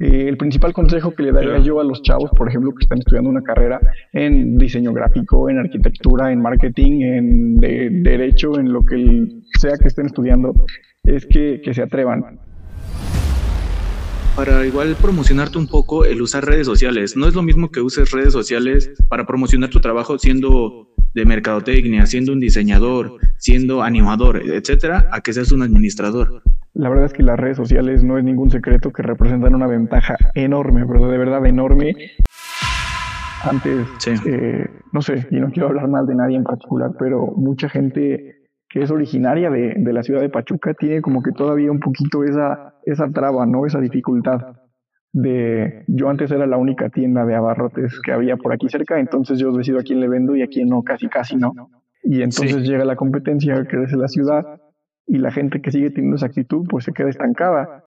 Eh, el principal consejo que le daría yo a los chavos, por ejemplo, que están estudiando una carrera en diseño gráfico, en arquitectura, en marketing, en derecho, en lo que sea que estén estudiando, es que, que se atrevan. Para igual promocionarte un poco el usar redes sociales. No es lo mismo que uses redes sociales para promocionar tu trabajo siendo de mercadotecnia, siendo un diseñador, siendo animador, etcétera, a que seas un administrador. La verdad es que las redes sociales no es ningún secreto que representan una ventaja enorme, pero de verdad enorme. Antes, eh, no sé, y no quiero hablar mal de nadie en particular, pero mucha gente que es originaria de, de, la ciudad de Pachuca tiene como que todavía un poquito esa, esa traba, ¿no? Esa dificultad de yo antes era la única tienda de abarrotes que había por aquí cerca, entonces yo decido a quién le vendo y a quién no, casi casi no. Y entonces llega la competencia, crece la ciudad y la gente que sigue teniendo esa actitud pues se queda estancada.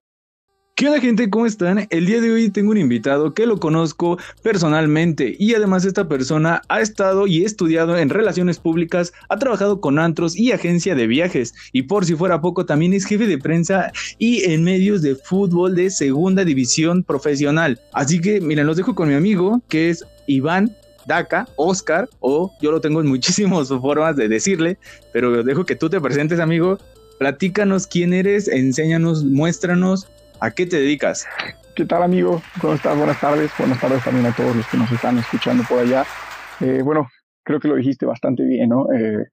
¿Qué onda gente? ¿Cómo están? El día de hoy tengo un invitado que lo conozco personalmente y además esta persona ha estado y estudiado en relaciones públicas, ha trabajado con antros y agencia de viajes y por si fuera poco también es jefe de prensa y en medios de fútbol de segunda división profesional. Así que miren, los dejo con mi amigo que es Iván Daca, Oscar, o yo lo tengo en muchísimas formas de decirle, pero dejo que tú te presentes, amigo, Platícanos quién eres, enséñanos, muéstranos a qué te dedicas. ¿Qué tal, amigo? ¿Cómo estás? Buenas tardes. Buenas tardes también a todos los que nos están escuchando por allá. Eh, bueno, creo que lo dijiste bastante bien, ¿no? Eh,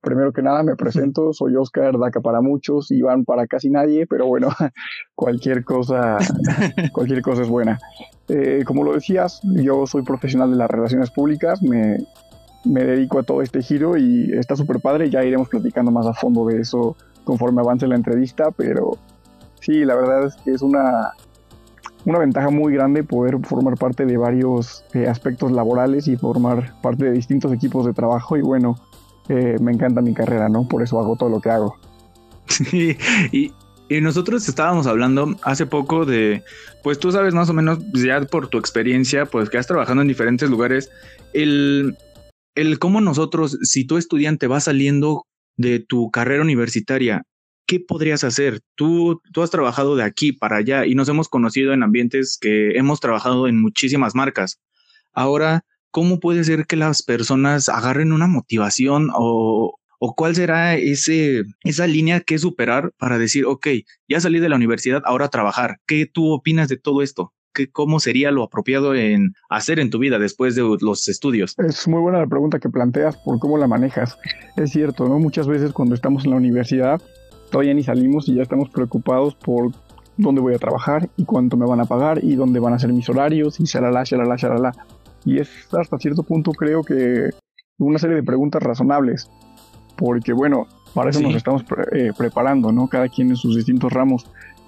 primero que nada, me presento. Soy Oscar, DACA para muchos, Iván para casi nadie, pero bueno, cualquier cosa, cualquier cosa es buena. Eh, como lo decías, yo soy profesional de las relaciones públicas. Me, me dedico a todo este giro y está súper padre. Ya iremos platicando más a fondo de eso conforme avance la entrevista, pero sí, la verdad es que es una, una ventaja muy grande poder formar parte de varios eh, aspectos laborales y formar parte de distintos equipos de trabajo y bueno, eh, me encanta mi carrera, ¿no? Por eso hago todo lo que hago. Sí, y, y nosotros estábamos hablando hace poco de, pues tú sabes más o menos, ya por tu experiencia, pues que has trabajado en diferentes lugares, el, el cómo nosotros, si tu estudiante va saliendo de tu carrera universitaria, ¿qué podrías hacer? Tú, tú has trabajado de aquí para allá y nos hemos conocido en ambientes que hemos trabajado en muchísimas marcas. Ahora, ¿cómo puede ser que las personas agarren una motivación o, o cuál será ese, esa línea que superar para decir, ok, ya salí de la universidad, ahora trabajar? ¿Qué tú opinas de todo esto? cómo sería lo apropiado en hacer en tu vida después de los estudios? Es muy buena la pregunta que planteas por cómo la manejas. Es cierto, ¿no? Muchas veces cuando estamos en la universidad todavía ni salimos y ya estamos preocupados por dónde voy a trabajar y cuánto me van a pagar y dónde van a ser mis horarios y shalala, shalala, shalala. Y es hasta cierto punto creo que una serie de preguntas razonables, porque bueno, para eso nos estamos eh, preparando, ¿no? Cada quien en sus distintos ramos.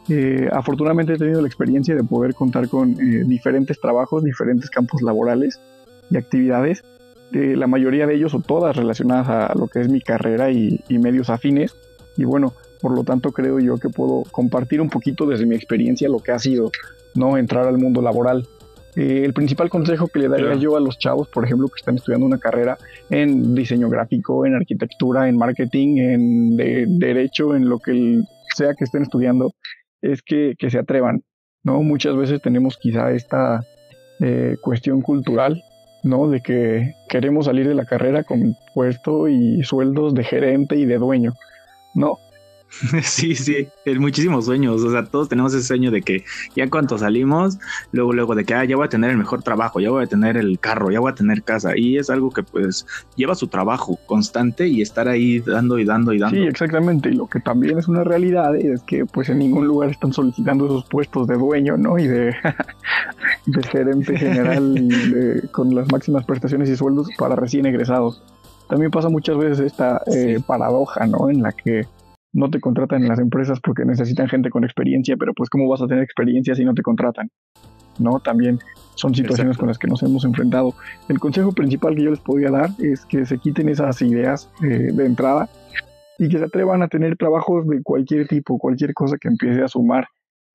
Eh, afortunadamente he tenido la experiencia de poder contar con eh, diferentes trabajos, diferentes campos laborales y actividades, eh, la mayoría de ellos o todas relacionadas a lo que es mi carrera y, medios afines. Y bueno, por lo tanto creo yo que puedo compartir un poquito desde mi experiencia lo que ha sido no entrar al mundo laboral. el principal consejo que le daría yo a los chavos, por ejemplo, que están estudiando una carrera en diseño gráfico, en arquitectura, en marketing, en derecho, en lo que sea que estén estudiando, es que, se atrevan, ¿no? Muchas veces tenemos quizá esta eh, cuestión cultural, ¿no? De que queremos salir de la carrera con puesto y sueldos de gerente y de dueño, ¿no? Sí, sí, muchísimos sueños. O sea, todos tenemos ese sueño de que ya cuando salimos, luego, luego de que ah, ya voy a tener el mejor trabajo, ya voy a tener el carro, ya voy a tener casa. Y es algo que pues lleva su trabajo constante y estar ahí dando y dando y dando. Sí, exactamente. Y lo que también es una realidad es que pues en ningún lugar están solicitando esos puestos de dueño, ¿no? Y de, de gerente general con las máximas prestaciones y sueldos para recién egresados. También pasa muchas veces esta eh, paradoja, ¿no? En la que no te contratan en las empresas porque necesitan gente con experiencia, pero pues cómo vas a tener experiencia si no te contratan, ¿no? También son situaciones con las que nos hemos enfrentado. El consejo principal que yo les podría dar es que se quiten esas ideas eh, de entrada y que se atrevan a tener trabajos de cualquier tipo, cualquier cosa que empiece a sumar,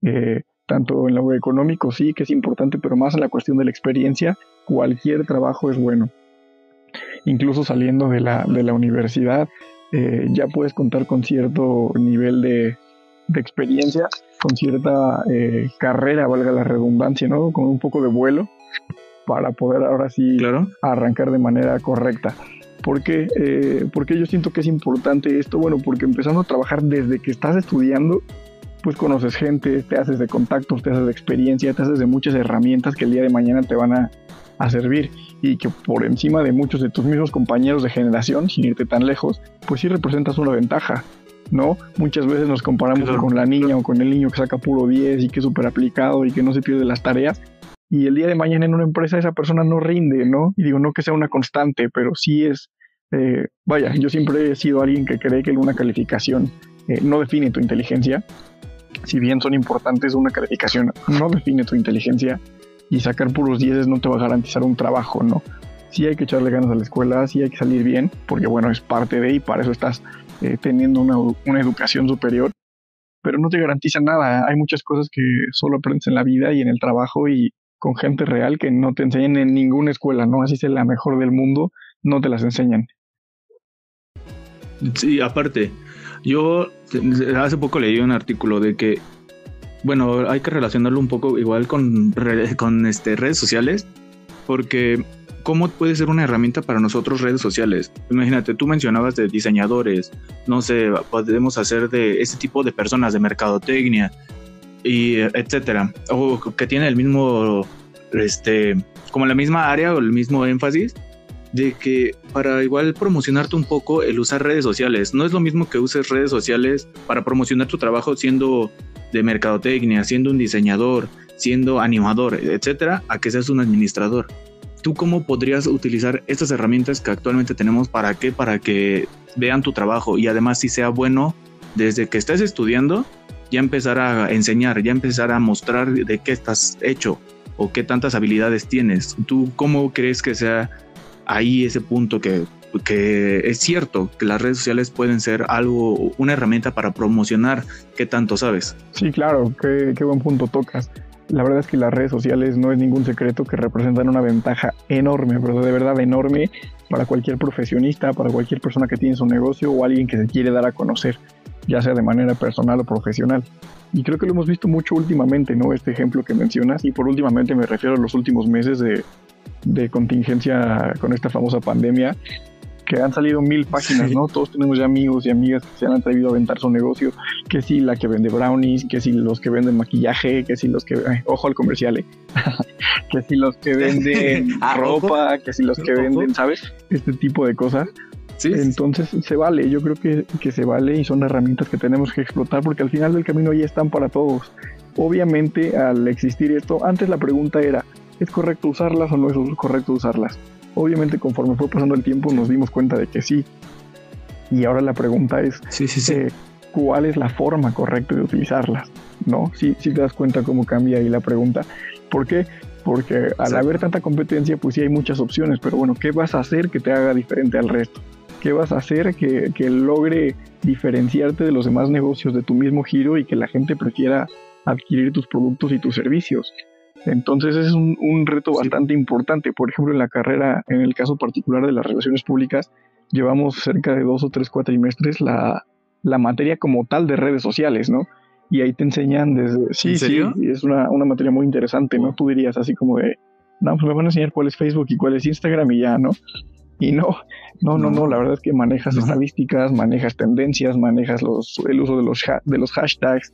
eh, tanto en lo económico sí que es importante, pero más en la cuestión de la experiencia, cualquier trabajo es bueno. Incluso saliendo de la, de la universidad, eh, ya puedes contar con cierto nivel de, experiencia con cierta eh, carrera, valga la redundancia, ¿no? Con un poco de vuelo para poder ahora sí arrancar de manera correcta. ¿Por qué? Eh, porque yo siento que es importante esto, bueno, porque empezando a trabajar desde que estás estudiando, pues conoces gente, te haces de contactos, te haces de experiencia, te haces de muchas herramientas que el día de mañana te van a, servir y que por encima de muchos de tus mismos compañeros de generación, sin irte tan lejos, pues sí representas una ventaja. ¿no? Muchas veces nos comparamos con la niña o con el niño que saca puro 10 y que es súper aplicado y que no se pierde las tareas. Y el día de mañana en una empresa esa persona no rinde, ¿no? Y digo, no que sea una constante, pero sí es, eh, vaya, yo siempre he sido alguien que cree que una calificación eh, no define tu inteligencia, si bien son importantes, una calificación no define tu inteligencia y sacar puros 10 no te va a garantizar un trabajo, ¿no? Sí hay que echarle ganas a la escuela, sí hay que salir bien, porque bueno, es parte de y para eso estás eh, teniendo una, una educación superior, pero no te garantiza nada. Hay muchas cosas que solo aprendes en la vida y en el trabajo y con gente real que no te enseñan en ninguna escuela, ¿no? Así sea la mejor del mundo, no te las enseñan. Sí, aparte, yo hace poco leí un artículo de que, bueno, hay que relacionarlo un poco igual con, con este, redes sociales, porque ¿cómo puede ser una herramienta para nosotros redes sociales? Imagínate, tú mencionabas de diseñadores, no sé, podemos hacer de ese tipo de personas de mercadotecnia y etcétera, o que tiene el mismo, este, como la misma área o el mismo énfasis, de que para igual promocionarte un poco el usar redes sociales. No es lo mismo que uses redes sociales para promocionar tu trabajo siendo de mercadotecnia, siendo un diseñador, siendo animador, etcétera, a que seas un administrador. ¿Tú cómo podrías utilizar estas herramientas que actualmente tenemos para qué? Para que vean tu trabajo y además si sea bueno desde que estés estudiando, ya empezar a enseñar, ya empezar a mostrar de qué estás hecho o qué tantas habilidades tienes. ¿Tú cómo crees que sea ahí ese punto que, es cierto que las redes sociales pueden ser algo, una herramienta para promocionar qué tanto sabes. Sí, claro, qué, qué buen punto tocas. La verdad es que las redes sociales no es ningún secreto que representan una ventaja enorme, pero de verdad enorme para cualquier profesionista, para cualquier persona que tiene su negocio o alguien que se quiere dar a conocer, ya sea de manera personal o profesional. Y creo que lo hemos visto mucho últimamente, ¿no? Este ejemplo que mencionas, y por últimamente me refiero a los últimos meses de, de contingencia con esta famosa pandemia, que han salido mil páginas, ¿no? Todos tenemos ya amigos y amigas que se han atrevido a aventar su negocio, que si la que vende brownies, que si los que venden maquillaje, que si los que, ojo al comercial, ¿eh? que si los que venden ropa, que si los que venden, ¿sabes? Este tipo de cosas. Sí, Entonces se vale, yo creo que, que se vale y son herramientas que tenemos que explotar porque al final del camino ya están para todos. Obviamente al existir esto, antes la pregunta era, ¿Es correcto usarlas o no es correcto usarlas? Obviamente conforme fue pasando el tiempo nos dimos cuenta de que sí. Y ahora la pregunta es, eh, ¿cuál es la forma correcta de utilizarlas? ¿No? Si sí, te das cuenta cómo cambia ahí la pregunta. ¿Por qué? Porque al haber tanta competencia, pues sí hay muchas opciones, pero bueno, ¿qué vas a hacer que te haga diferente al resto? ¿Qué vas a hacer que, que logre diferenciarte de los demás negocios de tu mismo giro y que la gente prefiera adquirir tus productos y tus servicios? Entonces es un, reto bastante importante. Por ejemplo, en la carrera, en el caso particular de las relaciones públicas, llevamos cerca de dos o tres cuatrimestres la, la materia como tal de redes sociales, ¿no? Y ahí te enseñan desde... Sí, sí, es una, una, materia muy interesante, ¿no? Tú dirías así como de, no, pues me van a enseñar cuál es Facebook y cuál es Instagram y ya, ¿no? Y no, no, no, no, la verdad es que manejas estadísticas, manejas tendencias, manejas los, el uso de los, de los hashtags,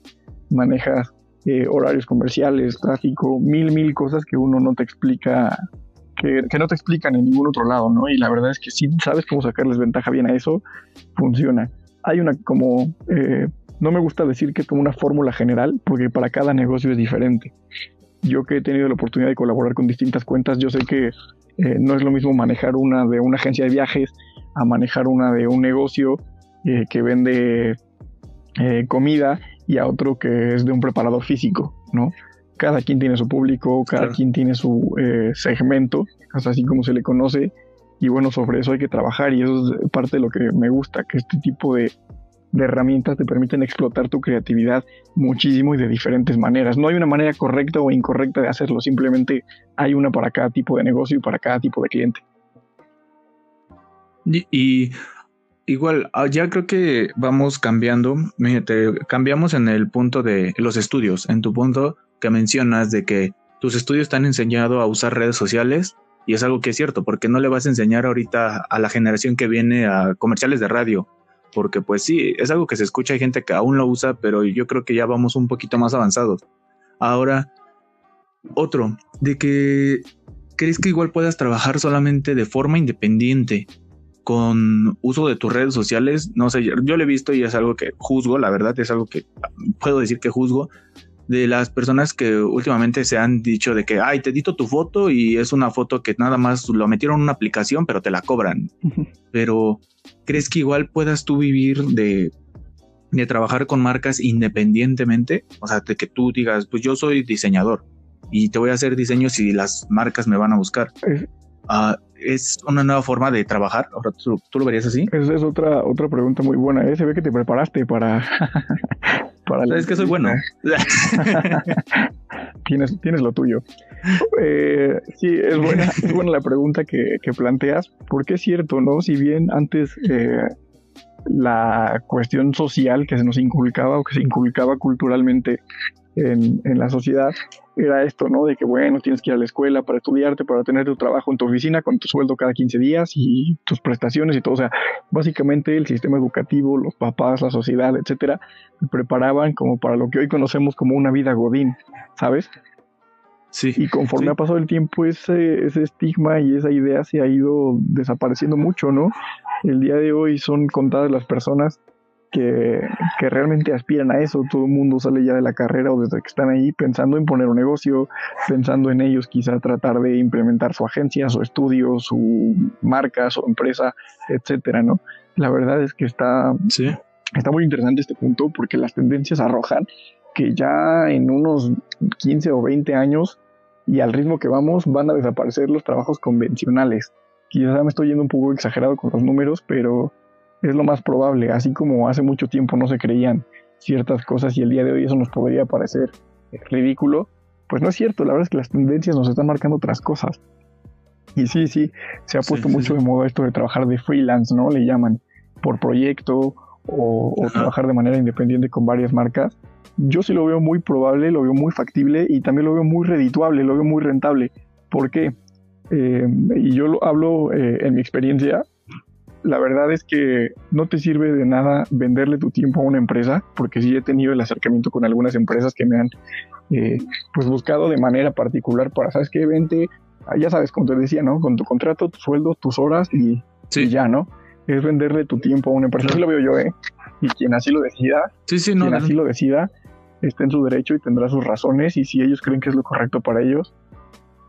manejas eh, horarios comerciales, tráfico, mil, mil cosas que uno no te explica, que, no te explican en ningún otro lado, ¿no? Y la verdad es que si sabes cómo sacarles ventaja bien a eso, funciona. Hay una como, eh, no me gusta decir que es como una fórmula general, porque para cada negocio es diferente. Yo que he tenido la oportunidad de colaborar con distintas cuentas, yo sé que eh, no es lo mismo manejar una de una agencia de viajes a manejar una de un negocio que vende comida y a otro que es de un preparador físico, ¿no? Cada quien tiene su público, cada quien tiene su eh, segmento, así como se le conoce, y bueno, sobre eso hay que trabajar y eso es parte de lo que me gusta, que este tipo de, de herramientas te permiten explotar tu creatividad muchísimo y de diferentes maneras. No hay una manera correcta o incorrecta de hacerlo, simplemente hay una para cada tipo de negocio y para cada tipo de cliente. Y, igual, ah, ya creo que vamos cambiando. cambiamos en el punto de los estudios, en tu punto que mencionas de que tus estudios te han enseñado a usar redes sociales y es algo que es cierto, porque no le vas a enseñar ahorita a la generación que viene a comerciales de radio, porque pues sí, es algo que se escucha, hay gente que aún lo usa, pero yo creo que ya vamos un poquito más avanzados. Ahora, otro, de que crees que igual puedas trabajar solamente de forma independiente con uso de tus redes sociales, no sé, yo lo he visto y es algo que juzgo, la verdad es algo que puedo decir que juzgo, de las personas que últimamente se han dicho de que, ay, te edito tu foto y es una foto que nada más lo metieron en una aplicación, pero te la cobran. Pero, ¿crees que igual puedas tú vivir de, de trabajar con marcas independientemente? O sea, de que tú digas, pues yo soy diseñador y te voy a hacer diseños y las marcas me van a buscar. Ah, es una nueva forma de trabajar. Ahora, ¿tú, lo verías así? Esa es otra, otra pregunta muy buena. ¿eh? Se ve que te preparaste para, Sabes que soy bueno. tienes, tienes lo tuyo. Eh, sí, es buena, es buena la pregunta que, planteas, porque es cierto, ¿no? Si bien antes eh, la cuestión social que se nos inculcaba o que se inculcaba culturalmente en, en, la sociedad era esto, ¿no? De que, bueno, tienes que ir a la escuela para estudiarte, para tener tu trabajo en tu oficina con tu sueldo cada 15 días y tus prestaciones y todo. O sea, básicamente el sistema educativo, los papás, la sociedad, etcétera, me preparaban como para lo que hoy conocemos como una vida godín, ¿sabes? Sí. Y conforme ha pasado el tiempo, ese, ese estigma y esa idea se ha ido desapareciendo mucho, ¿no? El día de hoy son contadas las personas que, realmente aspiran a eso. Todo el mundo sale ya de la carrera o desde que están ahí pensando en poner un negocio, pensando en ellos quizá tratar de implementar su agencia, su estudio, su marca, su empresa, etcétera, ¿no? La verdad es que está, está muy interesante este punto porque las tendencias arrojan que ya en unos 15 o 20 años y al ritmo que vamos van a desaparecer los trabajos convencionales. Quizá me estoy yendo un poco exagerado con los números, pero es lo más probable, así como hace mucho tiempo no se creían ciertas cosas y el día de hoy eso nos podría parecer ridículo, pues no es cierto, la verdad es que las tendencias nos están marcando otras cosas. Y sí, sí, se ha puesto mucho de moda esto de trabajar de freelance, ¿no? Le llaman por proyecto o, trabajar de manera independiente con varias marcas. Yo sí lo veo muy probable, lo veo muy factible y también lo veo muy redituable, lo veo muy rentable. ¿Por qué? Eh, y yo lo hablo eh, en mi experiencia, la verdad es que no te sirve de nada venderle tu tiempo a una empresa, porque sí he tenido el acercamiento con algunas empresas que me han eh, pues buscado de manera particular para, ¿sabes qué? Vente, ah, ya sabes, como te decía, ¿no? Con tu contrato, tu sueldo, tus horas y, ya, ¿no? Es venderle tu tiempo a una empresa. Así lo veo yo, ¿eh? Y quien así lo decida, sí, sí, no, quien así lo decida, está en su derecho y tendrá sus razones y si ellos creen que es lo correcto para ellos,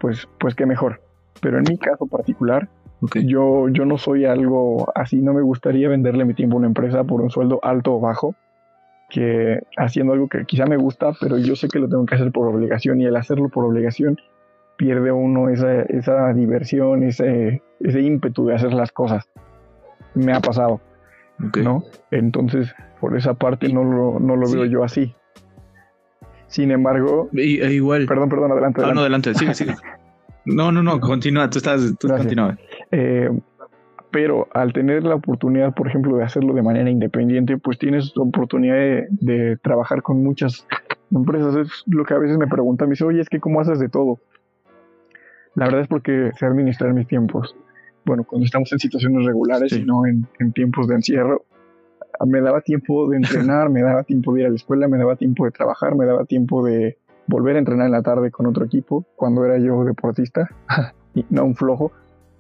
pues, pues qué mejor. Pero en mi caso particular, yo, yo no soy algo así, no me gustaría venderle mi tiempo a una empresa por un sueldo alto o bajo, que haciendo algo que quizá me gusta, pero yo sé que lo tengo que hacer por obligación y al hacerlo por obligación pierde uno esa, esa diversión, ese, ese ímpetu de hacer las cosas. Me ha pasado, ¿no? Entonces, por esa parte no lo, no lo veo yo así. Sin embargo... E igual... Perdón, perdón, adelante. Ah, adelante. no, adelante, sigue, sigue. No, no, no, continúa, tú estás, tú continúa. Eh, pero al tener la oportunidad, por ejemplo, de hacerlo de manera independiente, pues tienes la oportunidad de, trabajar con muchas empresas. Es lo que a veces me preguntan, me dice, oye, es que ¿cómo haces de todo? La verdad es porque sé administrar mis tiempos. Bueno, cuando estamos en situaciones regulares y no en, en tiempos de encierro, me daba tiempo de entrenar, me daba tiempo de ir a la escuela, me daba tiempo de trabajar, me daba tiempo de volver a entrenar en la tarde con otro equipo cuando era yo deportista, y no un flojo,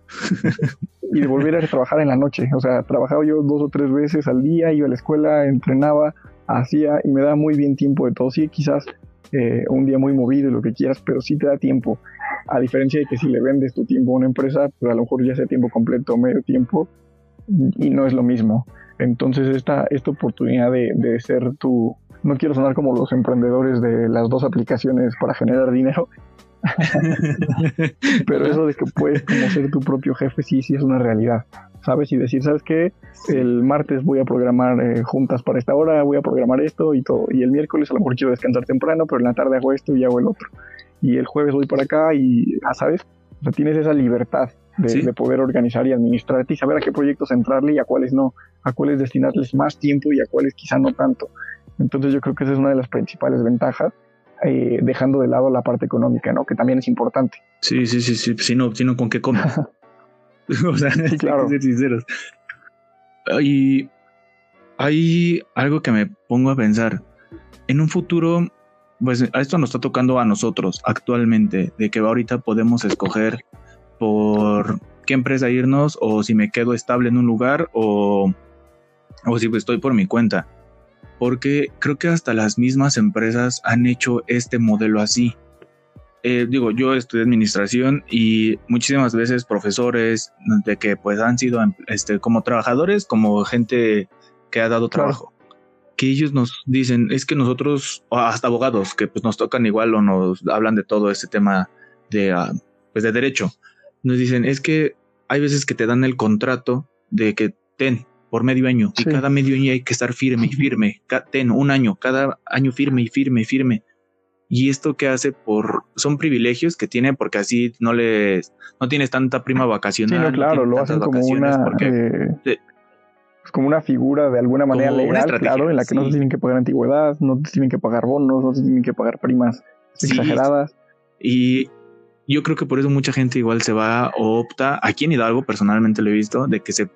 y volver a trabajar en la noche. O sea, trabajaba yo dos o tres veces al día, iba a la escuela, entrenaba, hacía y me da muy bien tiempo de todo. Sí, quizás eh, un día muy movido y lo que quieras, pero sí te da tiempo. A diferencia de que si le vendes tu tiempo a una empresa, pues a lo mejor ya sea tiempo completo o medio tiempo y no es lo mismo. Entonces esta, esta oportunidad de, de ser tu, no quiero sonar como los emprendedores de las dos aplicaciones para generar dinero, pero eso de que puedes como ser tu propio jefe, sí, sí es una realidad. ¿Sabes? Y decir, ¿sabes qué? El martes voy a programar eh, juntas para esta hora, voy a programar esto y todo. Y el miércoles a lo mejor quiero descansar temprano, pero en la tarde hago esto y hago el otro. Y el jueves voy para acá y, ah, ¿sabes? O sea, tienes esa libertad de, poder organizar y administrar y saber a qué proyectos entrarle y a cuáles no, a cuáles destinarles más tiempo y a cuáles quizá no tanto. Entonces yo creo que esa es una de las principales ventajas, eh, dejando de lado la parte económica, ¿no? Que también es importante. Sí, sí, sí, sí, si no, si no ¿con qué comas? o sea, claro. hay que ser sinceros. Y hay algo que me pongo a pensar. En un futuro, pues esto nos está tocando a nosotros actualmente, de que ahorita podemos escoger por qué empresa irnos o si me quedo estable en un lugar o, o si estoy por mi cuenta. Porque creo que hasta las mismas empresas han hecho este modelo así. Eh, digo, yo estudié administración y muchísimas veces profesores de que pues han sido este, como trabajadores, como gente que ha dado trabajo. Que ellos nos dicen, es que nosotros, hasta abogados, que pues nos tocan igual o nos hablan de todo este tema de, ah, pues de derecho, nos dicen, es que hay veces que te dan el contrato de que ten por medio año y cada medio año hay que estar firme y firme, ten un año, cada año firme y firme y firme. Y esto que hace por son privilegios que tiene porque así no les no tienes tanta prima vacacional. Sí, claro, lo hacen como una eh, como una figura de alguna manera legal, claro, en la que no se tienen que pagar antigüedad, no se tienen que pagar bonos, no se tienen que pagar primas exageradas. Y yo creo que por eso mucha gente igual se va o opta, aquí en Hidalgo personalmente lo he visto, de que se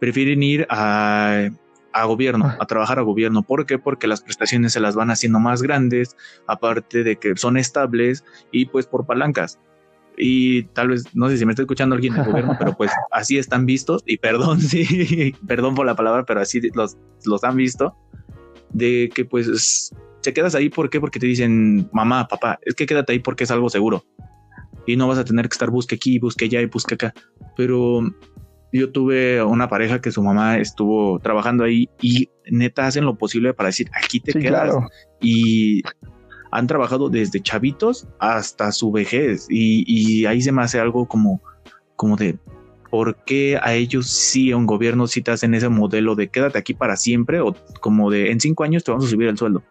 prefieren ir a, a gobierno, a trabajar a gobierno. ¿Por qué? Porque las prestaciones se las van haciendo más grandes, aparte de que son estables y pues por palancas y tal vez, no sé si me está escuchando alguien del gobierno, pero pues así están vistos, y perdón, sí, perdón por la palabra, pero así los, los han visto, de que pues te quedas ahí, ¿por qué? Porque te dicen, mamá, papá, es que quédate ahí porque es algo seguro. Y no vas a tener que estar busque aquí, busque allá y busque acá. Pero yo tuve una pareja que su mamá estuvo trabajando ahí y neta hacen lo posible para decir, aquí te quedas. Y han trabajado desde chavitos hasta su vejez y, ahí se me hace algo como, como de por qué a ellos sí, a un gobierno sí te hacen ese modelo de quédate aquí para siempre o como de en cinco años te vamos a subir el sueldo,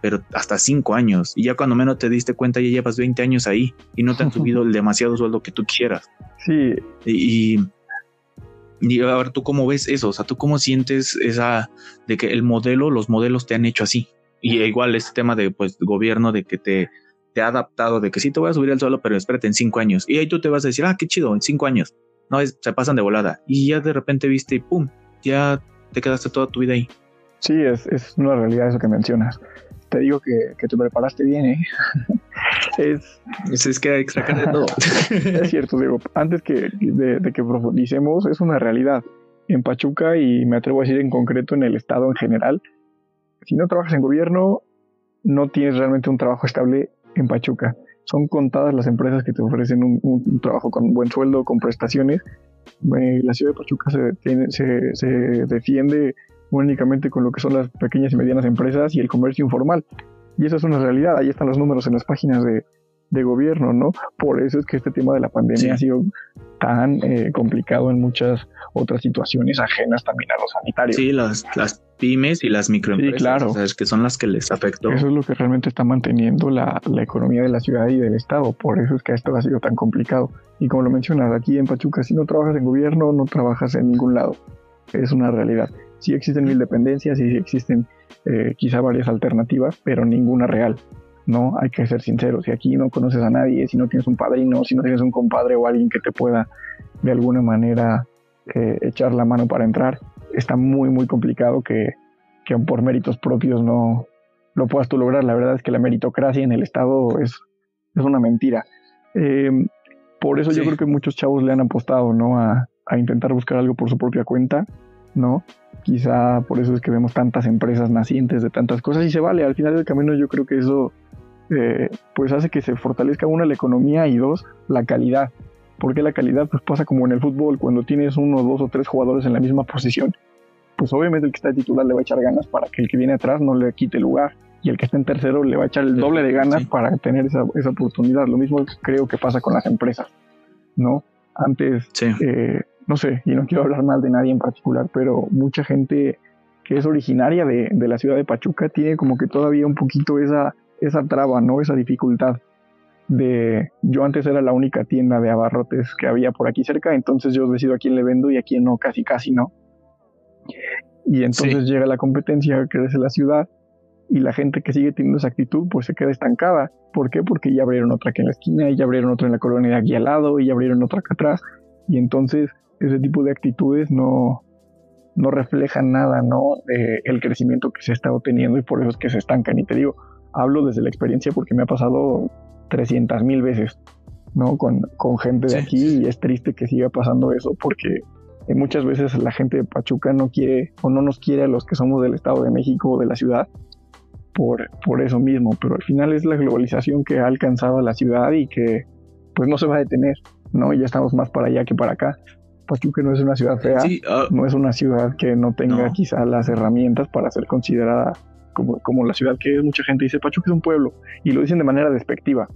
pero hasta cinco años y ya cuando menos te diste cuenta ya llevas 20 años ahí y no te han subido el demasiado sueldo que tú quieras. Sí. Y, y a ver, ¿tú cómo ves eso? O sea, ¿tú cómo sientes esa de que el modelo, los modelos te han hecho así? Y igual este tema de pues gobierno de que te, te ha adaptado, de que sí te voy a subir el suelo, pero espérate en cinco años. Y ahí tú te vas a decir, ah, qué chido, en cinco años. No, es, se pasan de volada. Y ya de repente viste y pum, ya te quedaste toda tu vida ahí. Sí, es, es una realidad eso que mencionas. Te digo que, que te preparaste bien, ¿eh? es, es, que hay que de todo. es cierto, digo, antes que de, de que profundicemos, es una realidad. En Pachuca, y me atrevo a decir en concreto en el estado en general, si no trabajas en gobierno, no tienes realmente un trabajo estable en Pachuca. Son contadas las empresas que te ofrecen un, trabajo con buen sueldo, con prestaciones. Eh, la ciudad de Pachuca se, se, defiende únicamente con lo que son las pequeñas y medianas empresas y el comercio informal. Y eso es una realidad. Ahí están los números en las páginas de, de gobierno, ¿no? Por eso es que este tema de la pandemia ha sido tan eh, complicado en muchas otras situaciones ajenas también a los sanitarios. Sí, las, las pymes y las microempresas, sí, claro. que son las que les afectó. Eso es lo que realmente está manteniendo la, la, economía de la ciudad y del estado, por eso es que esto ha sido tan complicado. Y como lo mencionas, aquí en Pachuca, si no trabajas en gobierno, no trabajas en ningún lado. Es una realidad. Sí existen mil dependencias y sí existen eh, quizá varias alternativas, pero ninguna real. ¿no? Hay que ser sinceros. Si aquí no conoces a nadie, si no tienes un padrino, si no tienes un compadre o alguien que te pueda de alguna manera eh, echar la mano para entrar, está muy, muy complicado que, que por méritos propios no lo puedas tú lograr. La verdad es que la meritocracia en el Estado es, es una mentira. Em, por eso yo creo que muchos chavos le han apostado, ¿no? A, a intentar buscar algo por su propia cuenta, ¿no? Quizá por eso es que vemos tantas empresas nacientes de tantas cosas y se vale. Al final del camino yo creo que eso eh, pues hace que se fortalezca una la economía y dos la calidad. Porque la calidad pues pasa como en el fútbol, cuando tienes uno, dos o tres jugadores en la misma posición, pues obviamente el que está titular le va a echar ganas para que el que viene atrás no le quite lugar y el que está en tercero le va a echar el doble de ganas para tener esa, esa, oportunidad. Lo mismo creo que pasa con las empresas, ¿no? Antes, eh, no sé, y no quiero hablar mal de nadie en particular, pero mucha gente que es originaria de, de la ciudad de Pachuca tiene como que todavía un poquito esa esa traba, ¿no? Esa dificultad de yo antes era la única tienda de abarrotes que había por aquí cerca, entonces yo decido a quién le vendo y a quién no, casi casi no. Y entonces llega la competencia, crece la ciudad y la gente que sigue teniendo esa actitud pues se queda estancada. ¿Por qué? Porque ya abrieron otra aquí en la esquina y ya abrieron otra en la colonia de aquí al lado y ya abrieron otra acá atrás y entonces ese tipo de actitudes no, no reflejan nada, ¿no? De el crecimiento que se está obteniendo y por eso es que se estancan. Y te digo, hablo desde la experiencia porque me ha pasado 300 mil veces, ¿no? Con, con gente de aquí y es triste que siga pasando eso porque muchas veces la gente de Pachuca no quiere o no nos quiere a los que somos del Estado de México o de la ciudad por, por eso mismo, pero al final es la globalización que ha alcanzado a la ciudad y que pues no se va a detener, ¿no? Ya estamos más para allá que para acá. Pachuca no es una ciudad fea, ah. no es una ciudad que no tenga quizá las herramientas para ser considerada como, como la ciudad que es. Mucha gente dice Pachuca es un pueblo y lo dicen de manera despectiva,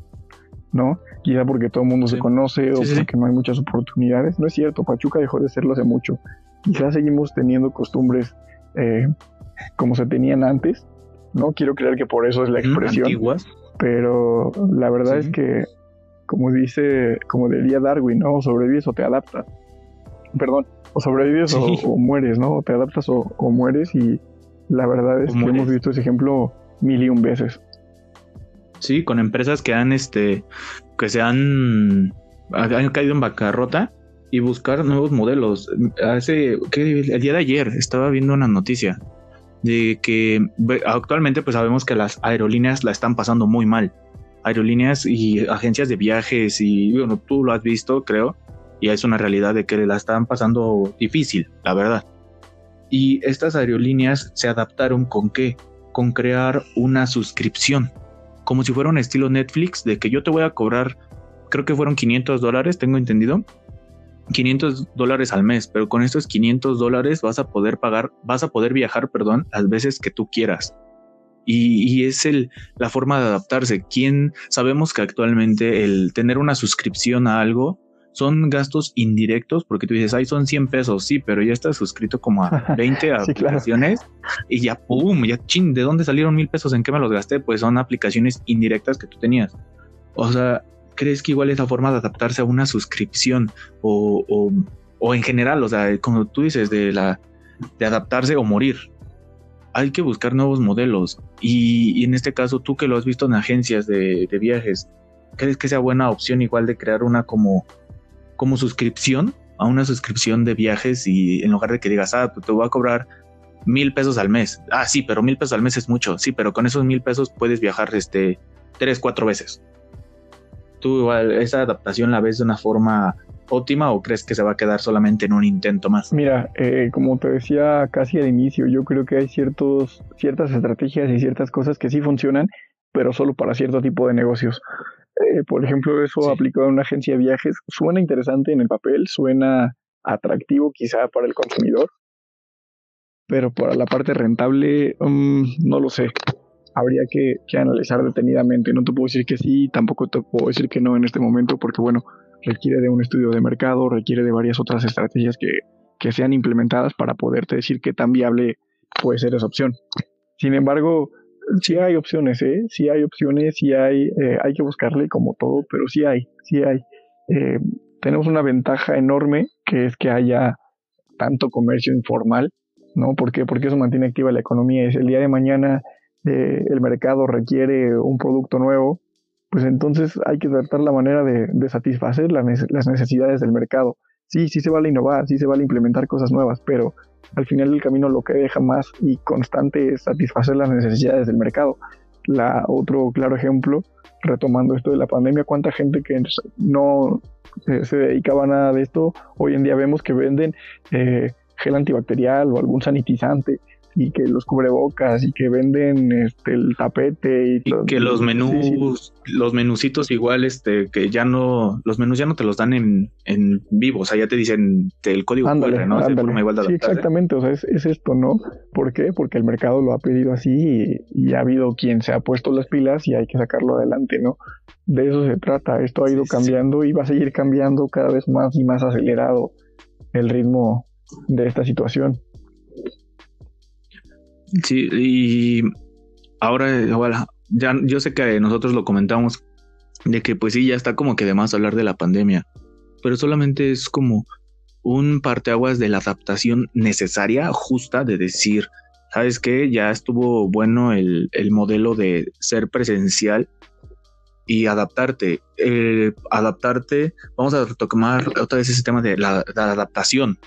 ¿no? Quizá porque todo el mundo se conoce o porque no hay muchas oportunidades. No es cierto, Pachuca dejó de serlo hace mucho. Quizás seguimos teniendo costumbres eh, como se tenían antes, ¿no? Quiero creer que por eso es la expresión. Pero la verdad es que, como dice, como diría Darwin, ¿no? Sobrevives o te adaptas perdón, o sobrevives o, mueres, ¿no? O te adaptas o, mueres y la verdad es que hemos visto ese ejemplo mil y un veces. Sí, con empresas que han, este, que se han, han caído en bancarrota y buscar nuevos modelos. Hace, el día de ayer estaba viendo una noticia de que actualmente pues sabemos que las aerolíneas la están pasando muy mal. Aerolíneas y agencias de viajes y bueno, tú lo has visto, creo, y es una realidad de que la están pasando difícil, la verdad. Y estas aerolíneas se adaptaron con qué? Con crear una suscripción, como si fuera un estilo Netflix, de que yo te voy a cobrar, creo que fueron 500 dólares, tengo entendido, 500 dólares al mes, pero con estos 500 dólares vas a poder pagar, vas a poder viajar, perdón, las veces que tú quieras. Y, y, es el, la forma de adaptarse. ¿Quién sabemos que actualmente el tener una suscripción a algo son gastos indirectos porque tú dices, ay, son 100 pesos, sí, pero ya estás suscrito como a 20 aplicaciones y ya, pum, ya, chin, ¿de dónde salieron mil pesos? ¿En qué me los gasté? Pues son aplicaciones indirectas que tú tenías. O sea, ¿crees que igual es la forma de adaptarse a una suscripción o, o, o en general, o sea, como tú dices, de, la, de adaptarse o morir? Hay que buscar nuevos modelos y, y en este caso, tú que lo has visto en agencias de, de viajes, ¿crees que sea buena opción igual de crear una como como suscripción a una suscripción de viajes y en lugar de que digas, ah, pues te voy a cobrar mil pesos al mes. Ah, sí, pero mil pesos al mes es mucho. Sí, pero con esos mil pesos puedes viajar este tres, cuatro veces. ¿Tú esa adaptación la ves de una forma óptima o crees que se va a quedar solamente en un intento más? Mira, eh, como te decía casi al inicio, yo creo que hay ciertos, ciertas estrategias y ciertas cosas que sí funcionan, pero solo para cierto tipo de negocios. Eh, por ejemplo, eso aplicado en una agencia de viajes suena interesante en el papel, suena atractivo quizá para el consumidor, pero para la parte rentable mm, no lo sé. Habría que, analizar detenidamente. No te puedo decir que sí, tampoco te puedo decir que no en este momento, porque bueno, requiere de un estudio de mercado, requiere de varias otras estrategias que, que sean implementadas para poderte decir qué tan viable puede ser esa opción. Sin embargo, sí hay opciones, ¿eh? Sí hay opciones, sí hay, eh, hay que buscarle como todo, pero sí hay, sí hay. Eh, tenemos una ventaja enorme que es que haya tanto comercio informal, ¿no? Porque eso mantiene activa la economía. Es el día de mañana eh, el mercado requiere un producto nuevo, pues entonces hay que tratar la manera de, de satisfacer las necesidades del mercado. Sí, sí se vale innovar, sí se vale implementar cosas nuevas, pero al final del camino lo que deja más y constante es satisfacer las necesidades del mercado. La, otro claro ejemplo, retomando esto de la pandemia, cuánta gente que no eh, se dedicaba a nada de esto, hoy en día vemos que venden eh, gel antibacterial o algún sanitizante y que los cubrebocas y que venden este el tapete y, que los menús los menucitos igual este que ya no los menús ya no te los dan en, en vivo o sea ya te dicen el código ándale, ¿no? sí, exactamente o sea es, esto no ¿por qué? porque el mercado lo ha pedido así y, ha habido quien se ha puesto las pilas y hay que sacarlo adelante no de eso se trata esto ha ido cambiando y va a seguir cambiando cada vez más y más acelerado el ritmo de esta situación Sí, y ahora, ya yo sé que nosotros lo comentamos de que pues sí, ya está como que de más hablar de la pandemia, pero solamente es como un parteaguas de la adaptación necesaria, justa, de decir, ¿sabes qué? Ya estuvo bueno el, el modelo de ser presencial y adaptarte. Eh, adaptarte, vamos a tomar otra vez ese tema de la, adaptación.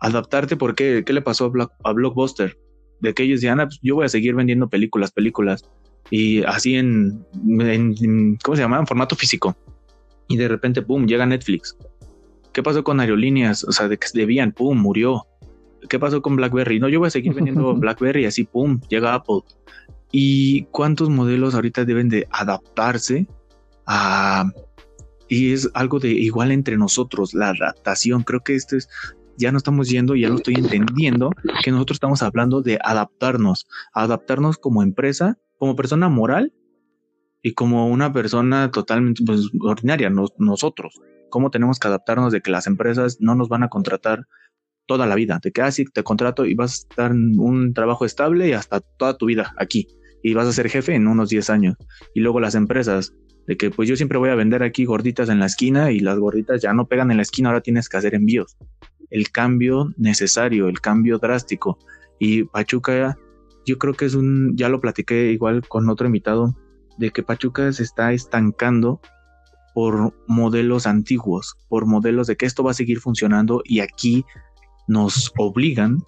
Adaptarte, ¿por qué? ¿Qué le pasó a, Blockbuster? De que ellos decían, ah, pues yo voy a seguir vendiendo películas, películas, y así en, en ¿cómo se llama? En formato físico. Y de repente, ¡pum!, llega Netflix. ¿Qué pasó con aerolíneas? O sea, de que debían, ¡pum!, murió. ¿Qué pasó con BlackBerry? No, yo voy a seguir vendiendo BlackBerry, así, ¡pum!, llega Apple y cuántos modelos ahorita deben de adaptarse a... Y es algo de igual entre nosotros, la adaptación. Creo que esto es, ya no estamos yendo, ya lo estoy entendiendo, que nosotros estamos hablando de adaptarnos, adaptarnos como empresa, como persona moral y como una persona totalmente pues, ordinaria, nosotros. ¿Cómo tenemos que adaptarnos de que las empresas no nos van a contratar toda la vida? De que así ah, te contrato y vas a estar en un trabajo estable y hasta toda tu vida aquí y vas a ser jefe en unos 10 años. Y luego las empresas, de que pues yo siempre voy a vender aquí gorditas en la esquina y las gorditas ya no pegan en la esquina, ahora tienes que hacer envíos. El cambio necesario, el cambio drástico. Y Pachuca, yo creo que es un, ya lo platiqué igual con otro invitado, de que Pachuca se está estancando por modelos antiguos, por modelos de que esto va a seguir funcionando y aquí nos obligan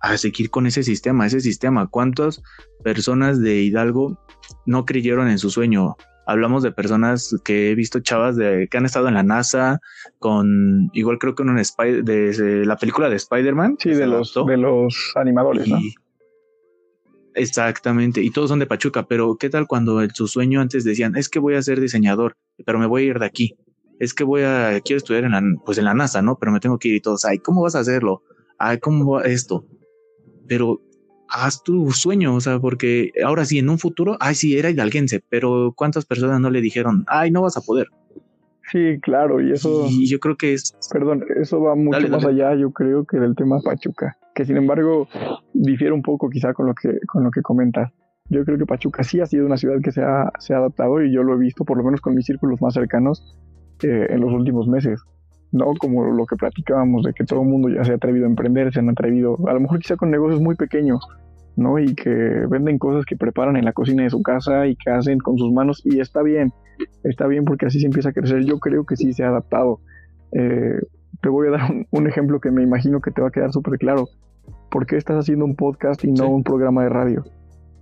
a seguir con ese sistema, ese sistema. ¿Cuántas personas de Hidalgo no creyeron en su sueño? Hablamos de personas que he visto chavas de que han estado en la NASA con igual creo que en un de, la película de Spider-Man. Sí, de los, de los animadores, ¿no? Exactamente, y todos son de Pachuca, pero ¿qué tal cuando en su sueño antes decían, es que voy a ser diseñador, pero me voy a ir de aquí? Es que voy a, quiero estudiar en la, pues en la NASA, ¿no? Pero me tengo que ir y todos, ay, ¿cómo vas a hacerlo? Ay, ¿cómo va esto? pero haz tu sueño, o sea, porque ahora sí, en un futuro, ay, sí, era hidalguense, pero ¿cuántas personas no le dijeron, ay, no vas a poder? Sí, claro, y eso... Y yo creo que es... Perdón, eso va mucho más allá, yo creo, que del tema Pachuca, que sin embargo difiere un poco quizá con lo que, con lo que comentas. Yo creo que Pachuca sí ha sido una ciudad que se ha, se ha adaptado y yo lo he visto, por lo menos con mis círculos más cercanos, eh, en los últimos meses. ¿No? Como lo que platicábamos de que todo el mundo ya se ha atrevido a emprender, se han atrevido, a lo mejor quizá con negocios muy pequeños, ¿no? Y que venden cosas que preparan en la cocina de su casa y que hacen con sus manos y está bien, está bien porque así se empieza a crecer. Yo creo que sí se ha adaptado. Eh, te voy a dar un, ejemplo que me imagino que te va a quedar súper claro. ¿Por qué estás haciendo un podcast y no un programa de radio?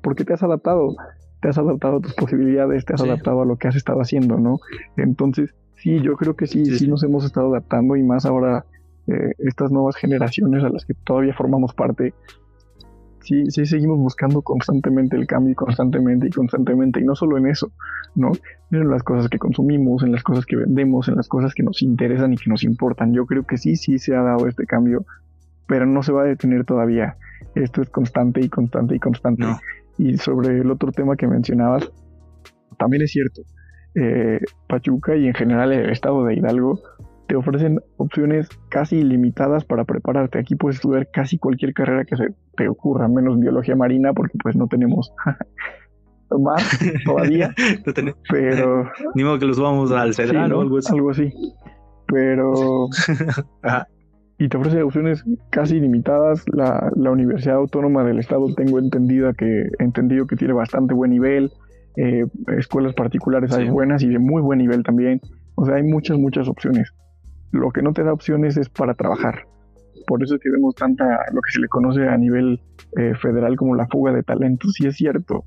Porque te has adaptado, te has adaptado a tus posibilidades, te has adaptado a lo que has estado haciendo, ¿no? Entonces, Sí, yo creo que sí, sí, nos hemos estado adaptando y más ahora eh, estas nuevas generaciones a las que todavía formamos parte, sí, sí seguimos buscando constantemente el cambio, constantemente y constantemente, y no solo en eso, ¿no? En las cosas que consumimos, en las cosas que vendemos, en las cosas que nos interesan y que nos importan. Yo creo que sí, sí se ha dado este cambio, pero no se va a detener todavía. Esto es constante y constante y constante. Y sobre el otro tema que mencionabas, también es cierto eh, Pachuca y en general el estado de Hidalgo te ofrecen opciones casi ilimitadas para prepararte. Aquí puedes estudiar casi cualquier carrera que se te ocurra, menos biología marina, porque pues no tenemos más todavía. pero ni modo que los vamos al Cedral o algo así. Algo así. Pero y te ofrece opciones casi ilimitadas. La, la Universidad Autónoma del Estado tengo entendida que entendido que tiene bastante buen nivel. Eh, escuelas particulares hay buenas y de muy buen nivel también. O sea, hay muchas, muchas opciones. Lo que no te da opciones es para trabajar. Por eso es que vemos tanta, lo que se le conoce a nivel eh, federal como la fuga de talentos. Y es cierto,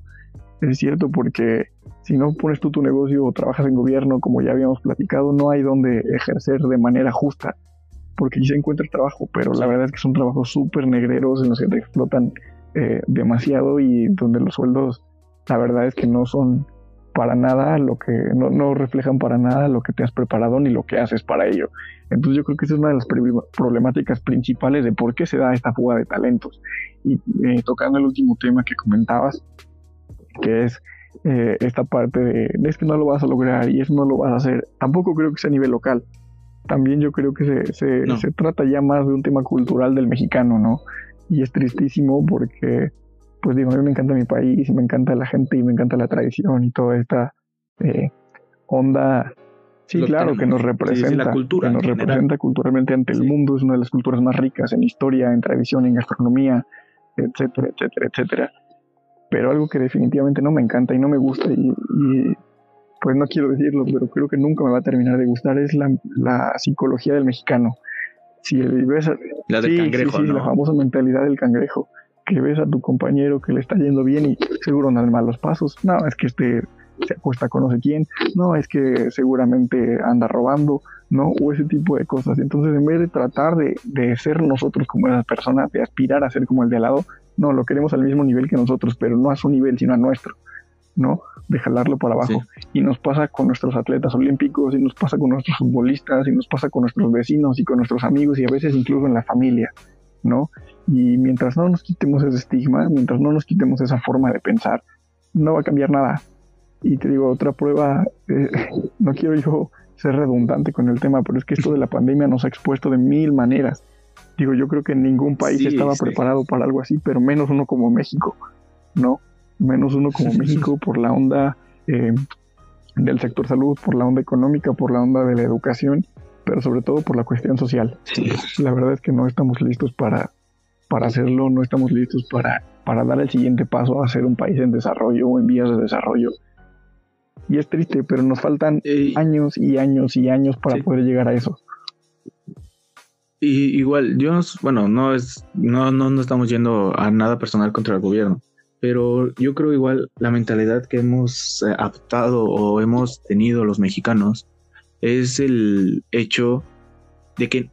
es cierto porque si no pones tú tu negocio o trabajas en gobierno, como ya habíamos platicado, no hay donde ejercer de manera justa. Porque se encuentra trabajo, pero la verdad es que son trabajos súper negreros en los que te explotan eh, demasiado y donde los sueldos la verdad es que no son para nada lo que, no, reflejan para nada lo que te has preparado ni lo que haces para ello. Entonces yo creo que esa es una de las problemáticas principales de por qué se da esta fuga de talentos. Y eh, tocando el último tema que comentabas, que es eh, esta parte de, es que no lo vas a lograr y eso no lo vas a hacer, tampoco creo que sea a nivel local. También yo creo que se, se, se trata ya más de un tema cultural del mexicano, ¿no? Y es tristísimo porque pues digo, a mí me encanta mi país, y me encanta la gente y me encanta la tradición y toda esta eh, onda Sí, claro, que nos representa, la cultura que nos representa culturalmente ante el mundo, es una de las culturas más ricas en historia, en tradición, en gastronomía, etcétera, etcétera, etcétera. Pero algo que definitivamente no me encanta y no me gusta y, pues no quiero decirlo, pero creo que nunca me va a terminar de gustar es la, psicología del mexicano. Si ves la del cangrejo, sí, la famosa mentalidad del cangrejo, que ves a tu compañero que le está yendo bien y seguro no en malos pasos. No, es que este se acuesta con no sé quién, no, es que seguramente anda robando, ¿no? O ese tipo de cosas. Entonces, en vez de tratar de, de ser nosotros como esa persona, de aspirar a ser como el de al lado, no, lo queremos al mismo nivel que nosotros, pero no a su nivel, sino a nuestro, ¿no? De jalarlo para abajo. Y nos pasa con nuestros atletas olímpicos, y nos pasa con nuestros futbolistas, y nos pasa con nuestros vecinos, y con nuestros amigos, y a veces incluso en la familia, ¿no? Y mientras no nos quitemos ese estigma, mientras no nos quitemos esa forma de pensar, no va a cambiar nada. Y te digo, otra prueba, eh, no quiero yo ser redundante con el tema, pero es que esto de la pandemia nos ha expuesto de mil maneras. Digo, yo creo que ningún país estaba preparado para algo así, pero menos uno como México, ¿no? Menos uno como México por la onda eh, del sector salud, por la onda económica, por la onda de la educación, pero sobre todo por la cuestión social. La verdad es que no estamos listos para, para hacerlo, no estamos listos para, para dar el siguiente paso a ser un país en desarrollo o en vías de desarrollo. Y es triste, pero nos faltan años y años y años para poder llegar a eso. Y igual, yo, bueno, no es, no, no, no estamos yendo a nada personal contra el gobierno, pero yo creo igual la mentalidad que hemos eh, adoptado o hemos tenido los mexicanos es el hecho de que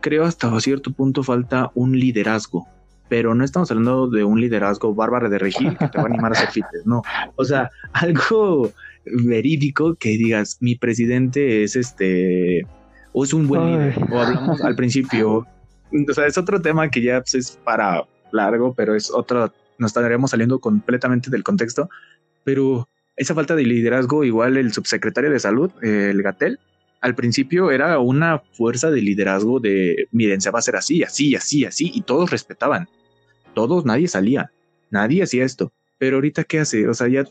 creo hasta cierto punto falta un liderazgo, pero no estamos hablando de un liderazgo bárbaro de regir que te va a animar a hacer fites, no. O sea, algo verídico que digas, mi presidente es este, o es un buen líder, o hablamos al principio, o sea, es otro tema que ya pues, es para largo, pero es otro, nos estaríamos saliendo completamente del contexto, pero esa falta de liderazgo, igual el subsecretario de salud, el Gatel, al principio era una fuerza de liderazgo de, miren, se va a hacer así, así, así, así, y todos respetaban, todos, nadie salía, nadie hacía esto, pero ahorita, ¿qué hace? O sea, ya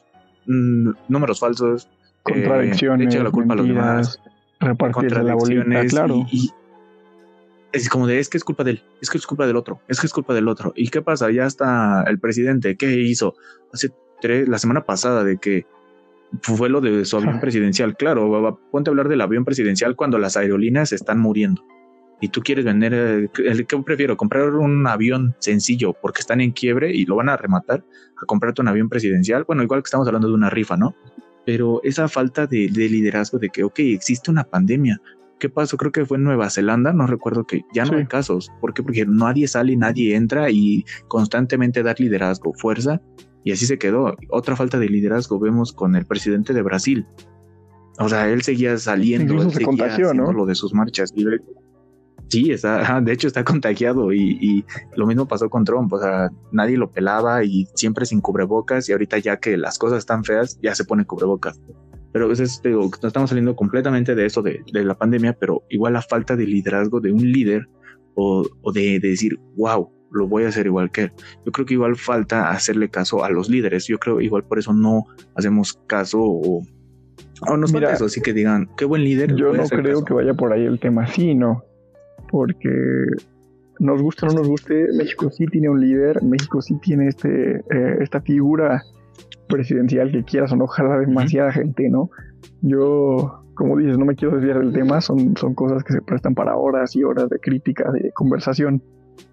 Mm, números falsos, eh, contradicciones, la culpa a los demás, contradicciones, claro. Y, es como de es que es culpa de él, es que es culpa del otro, es que es culpa del otro. ¿Y qué pasa? Ya está el presidente, ¿qué hizo? Hace tres, la semana pasada de que fue lo de su avión presidencial. Claro, ponte a hablar del avión presidencial cuando las aerolíneas están muriendo y tú quieres vender, eh, ¿qué prefiero? ¿Comprar un avión sencillo porque están en quiebre y lo van a rematar a comprarte un avión presidencial? Bueno, igual que estamos hablando de una rifa, ¿no? Pero esa falta de, liderazgo de que, ok, existe una pandemia. ¿Qué pasó? Creo que fue en Nueva Zelanda, no recuerdo que ya no hay casos. ¿Por qué? Porque nadie sale, nadie entra y constantemente dar liderazgo, fuerza, y así se quedó. Otra falta de liderazgo vemos con el presidente de Brasil. O sea, él seguía saliendo, él se contagió, ¿no? lo de sus marchas libres Sí, está, de hecho está contagiado y, lo mismo pasó con Trump, o sea, nadie lo pelaba y siempre sin cubrebocas y ahorita ya que las cosas están feas, ya se pone cubrebocas. Pero es, digo, no estamos saliendo completamente de eso, de, la pandemia, pero igual la falta de liderazgo de un líder o, de, decir, wow, lo voy a hacer igual que él. Yo creo que igual falta hacerle caso a los líderes. Yo creo igual por eso no hacemos caso o, o nos falta eso, así que digan, qué buen líder. Yo no creo que vaya por ahí el tema, sí, no porque nos guste o no nos guste, México sí tiene un líder, México sí tiene este, eh, esta figura presidencial que quieras o no jala demasiada gente, ¿no? Yo, como dices, no me quiero desviar del tema, son, son cosas que se prestan para horas y horas de crítica, de conversación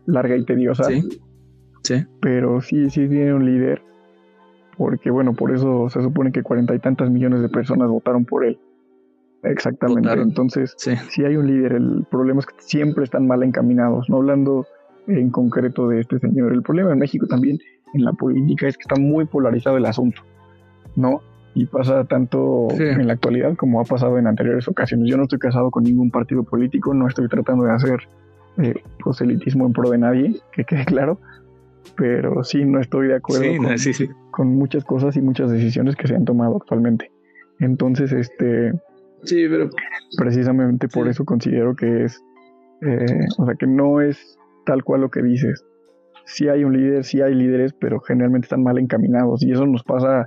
larga y tediosa. Sí. Sí. Pero sí, sí tiene un líder, porque bueno, por eso se supone que cuarenta y tantas millones de personas votaron por él. Exactamente. Entonces, si hay un líder. El problema es que siempre están mal encaminados. No hablando en concreto de este señor. El problema en México también en la política es que está muy polarizado el asunto, ¿no? Y pasa tanto en la actualidad como ha pasado en anteriores ocasiones. Yo no estoy casado con ningún partido político, no estoy tratando de hacer eh, proselitismo en pro de nadie, que quede claro, pero sí no estoy de acuerdo con muchas cosas y muchas decisiones que se han tomado actualmente. Entonces, este, Sí, pero. Precisamente por eso considero que es. Eh, o sea, que no es tal cual lo que dices. Sí hay un líder, sí hay líderes, pero generalmente están mal encaminados. Y eso nos pasa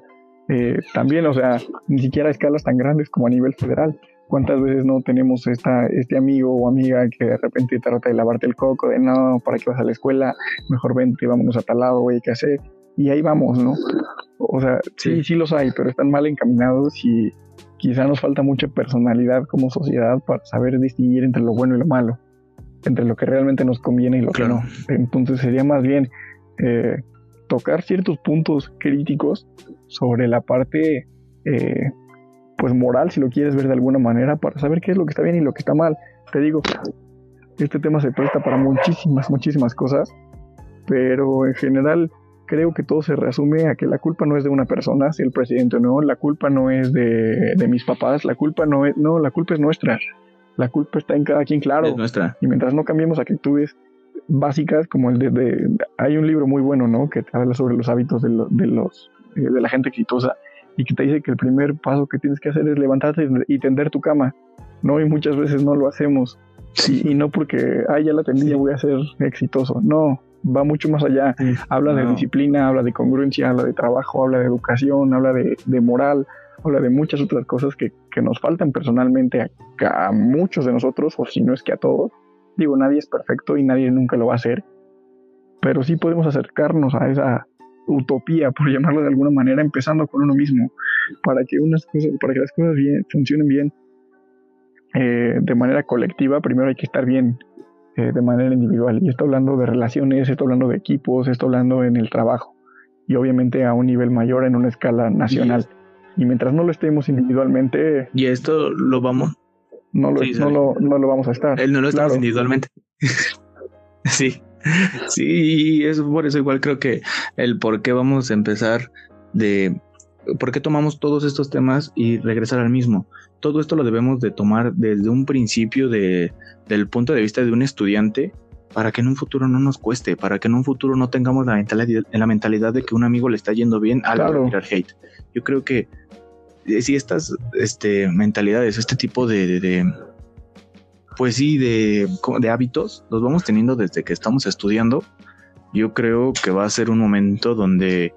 eh, también, o sea, ni siquiera a escalas tan grandes como a nivel federal. ¿Cuántas veces no tenemos esta, este amigo o amiga que de repente trata de lavarte el coco, de no, ¿para qué vas a la escuela? Mejor vente, vámonos a tal lado, güey, ¿qué hacer? Y ahí vamos, ¿no? O sea, sí, sí los hay, pero están mal encaminados y quizá nos falta mucha personalidad como sociedad para saber distinguir entre lo bueno y lo malo, entre lo que realmente nos conviene y lo que no. Entonces sería más bien eh, tocar ciertos puntos críticos sobre la parte eh, pues moral, si lo quieres ver de alguna manera, para saber qué es lo que está bien y lo que está mal. Te digo, este tema se presta para muchísimas, muchísimas cosas, pero en general creo que todo se resume a que la culpa no es de una persona, si el presidente no, la culpa no es de, mis papás, la culpa no es, no, la culpa es nuestra. La culpa está en cada quien, claro. Es nuestra. Y mientras no cambiemos actitudes básicas, como el de, hay un libro muy bueno, ¿no? Que te habla sobre los hábitos de, de los, eh, de la gente exitosa y que te dice que el primer paso que tienes que hacer es levantarte y tender tu cama, ¿no? Y muchas veces no lo hacemos. Sí. Y no porque, ah, ya la tendí, voy a ser exitoso. No, va mucho más allá. Habla de disciplina, habla de congruencia, habla de trabajo, habla de educación, habla de, moral, habla de muchas otras cosas que, nos faltan personalmente a, a, muchos de nosotros, o si no es que a todos. Digo, nadie es perfecto y nadie nunca lo va a hacer, pero sí podemos acercarnos a esa utopía, por llamarlo de alguna manera, empezando con uno mismo, para que unas cosas, para que las cosas bien, funcionen bien eh, de manera colectiva, primero hay que estar bien eh, de manera individual. Y estoy hablando de relaciones, estoy hablando de equipos, estoy hablando en el trabajo. Y obviamente a un nivel mayor en una escala nacional. Y mientras no lo estemos individualmente... Y esto lo vamos... No lo, no lo, vamos a estar. Él no lo estamos individualmente. sí. Sí, es por eso igual creo que el por qué vamos a empezar de por qué tomamos todos estos temas y regresar al mismo. Todo esto lo debemos de tomar desde un principio de, del punto de vista de un estudiante para que en un futuro no nos cueste, para que en un futuro no tengamos la mentalidad, la mentalidad de que un amigo le está yendo bien al claro. tirar hate. Yo creo que eh, si estas este, mentalidades, este tipo de, de, pues sí, de, de hábitos, los vamos teniendo desde que estamos estudiando, yo creo que va a ser un momento donde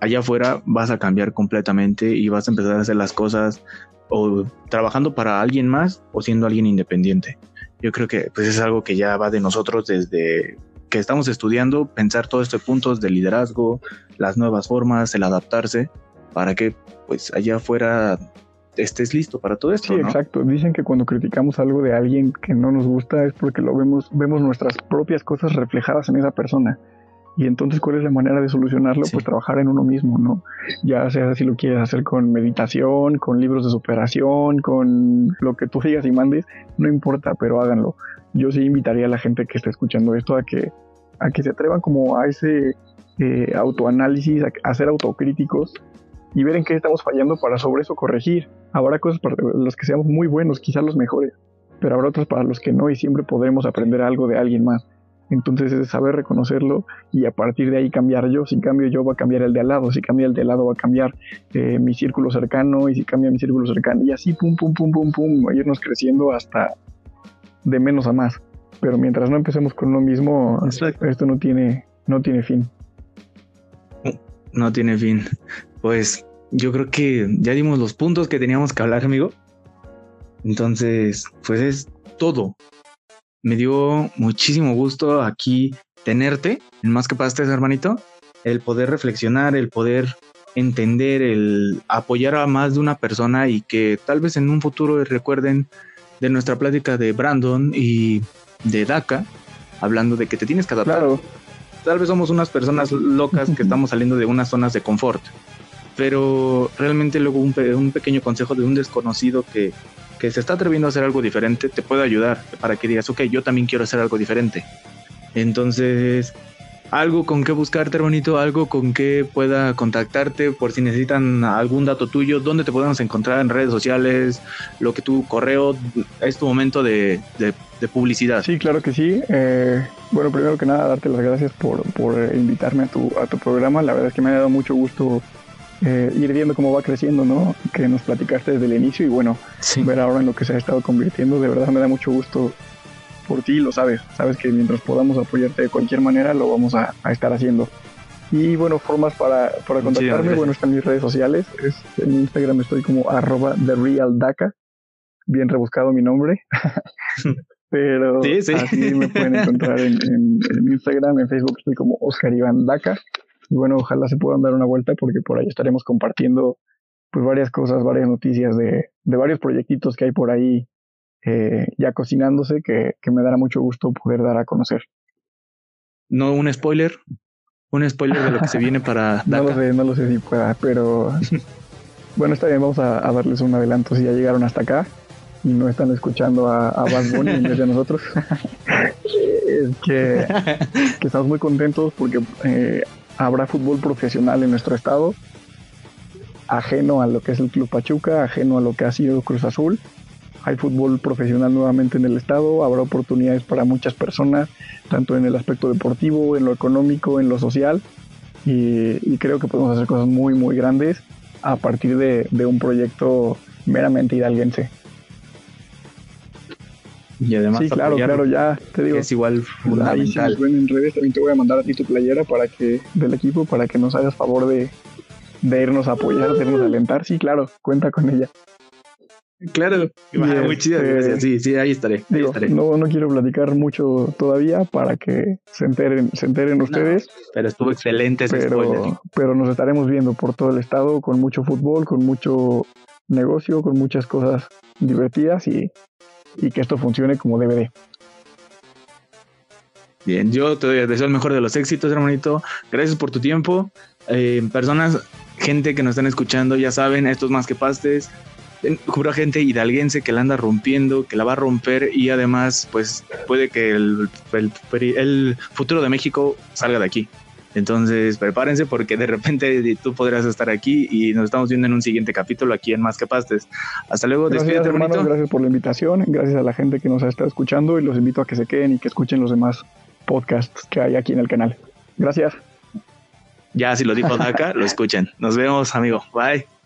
allá afuera vas a cambiar completamente y vas a empezar a hacer las cosas o trabajando para alguien más o siendo alguien independiente. Yo creo que pues es algo que ya va de nosotros desde que estamos estudiando, pensar todos estos puntos de liderazgo, las nuevas formas, el adaptarse, para que pues allá afuera estés listo para todo esto. Sí, exacto. Dicen que cuando criticamos algo de alguien que no nos gusta es porque lo vemos, vemos nuestras propias cosas reflejadas en esa persona. Y entonces, ¿cuál es la manera de solucionarlo? Pues trabajar en uno mismo, ¿no? Ya sea si lo quieres hacer con meditación, con libros de superación, con lo que tú digas y mandes, no importa, pero háganlo. Yo sí invitaría a la gente que está escuchando esto a que, a que se atrevan como a ese eh, autoanálisis, a, ser autocríticos y ver en qué estamos fallando para sobre eso corregir. Habrá cosas para los que seamos muy buenos, quizás los mejores, pero habrá otras para los que no y siempre podremos aprender algo de alguien más. Entonces es saber reconocerlo y a partir de ahí cambiar yo. Si cambio yo va a cambiar el de al lado, si cambia el de al lado va a cambiar eh, mi círculo cercano y si cambia mi círculo cercano y así pum pum pum pum pum, a irnos creciendo hasta de menos a más. Pero mientras no empecemos con uno mismo, esto no tiene, no tiene fin. No tiene fin. Pues yo creo que ya dimos los puntos que teníamos que hablar, amigo. Entonces, pues es todo me dio muchísimo gusto aquí tenerte en Más que Pastes, hermanito. El poder reflexionar, el poder entender, el apoyar a más de una persona y que tal vez en un futuro recuerden de nuestra plática de Brandon y de DACA, hablando de que te tienes que adaptar. Tal vez somos unas personas locas que estamos saliendo de unas zonas de confort, pero realmente luego un, un pequeño consejo de un desconocido que que se está atreviendo a hacer algo diferente te puede ayudar para que digas, ok, yo también quiero hacer algo diferente. Entonces, algo con qué buscarte, bonito, algo con que pueda contactarte por si necesitan algún dato tuyo, dónde te podemos encontrar en redes sociales, lo que tu correo, es tu momento de, publicidad. Sí, claro que sí. Eh, bueno, primero que nada, darte las gracias por, por invitarme a tu, a tu programa. La verdad es que me ha dado mucho gusto eh, ir viendo cómo va creciendo, ¿no? Que nos platicaste desde el inicio y bueno, ver ahora en lo que se ha estado convirtiendo, de verdad me da mucho gusto por ti, lo sabes, sabes que mientras podamos apoyarte de cualquier manera lo vamos a, estar haciendo. Y bueno, formas para, para contactarme, bueno, están mis redes sociales. Es, en Instagram estoy como arroba TheRealDaca. Bien rebuscado mi nombre. Pero así me pueden encontrar en, Instagram, en Facebook estoy como Oscar Iván Daca. Y bueno, ojalá se puedan dar una vuelta porque por ahí estaremos compartiendo pues varias cosas, varias noticias de, de varios proyectitos que hay por ahí eh, ya cocinándose que, que me dará mucho gusto poder dar a conocer. No un spoiler, un spoiler de lo que se viene para No lo sé, no lo sé si pueda, pero bueno, está bien, vamos a, darles un adelanto si ya llegaron hasta acá y no están escuchando a, a Bad Bunny en vez de nosotros. es que, estamos muy contentos porque eh, habrá fútbol profesional en nuestro estado, ajeno a lo que es el Club Pachuca, ajeno a lo que ha sido Cruz Azul. Hay fútbol profesional nuevamente en el estado, habrá oportunidades para muchas personas, tanto en el aspecto deportivo, en lo económico, en lo social, y, creo que podemos hacer cosas muy, muy grandes a partir de, un proyecto meramente hidalguense. Y además, sí, claro, claro, ya te digo. Es igual fundamental. Ahí en redes también te voy a mandar a ti tu playera para que, del equipo para que nos hagas favor de, de irnos a apoyar, de irnos a alentar. Sí, claro, cuenta con ella. Claro, muy chida, este, Sí, sí, ahí estaré. No, no quiero platicar mucho todavía para que se enteren, se enteren ustedes. pero estuvo excelente ese pero, Pero nos estaremos viendo por todo el estado con mucho fútbol, con mucho negocio, con muchas cosas divertidas y, y que esto funcione como de. Bien, yo te deseo el mejor de los éxitos, hermanito. Gracias por tu tiempo. Eh, personas, gente que nos están escuchando, ya saben, estos más que pastes juro gente hidalguense que la anda rompiendo, que la va a romper y además pues puede que el, el, futuro de México salga de aquí. Entonces prepárense porque de repente tú podrás estar aquí y nos estamos viendo en un siguiente capítulo aquí en Más que Pastes. Hasta luego, gracias, hermano, Gracias por la invitación, gracias a la gente que nos ha estado escuchando y los invito a que se queden y que escuchen los demás podcasts que hay aquí en el canal. Gracias. Ya si lo dijo Daka, lo escuchen. Nos vemos, amigo. Bye.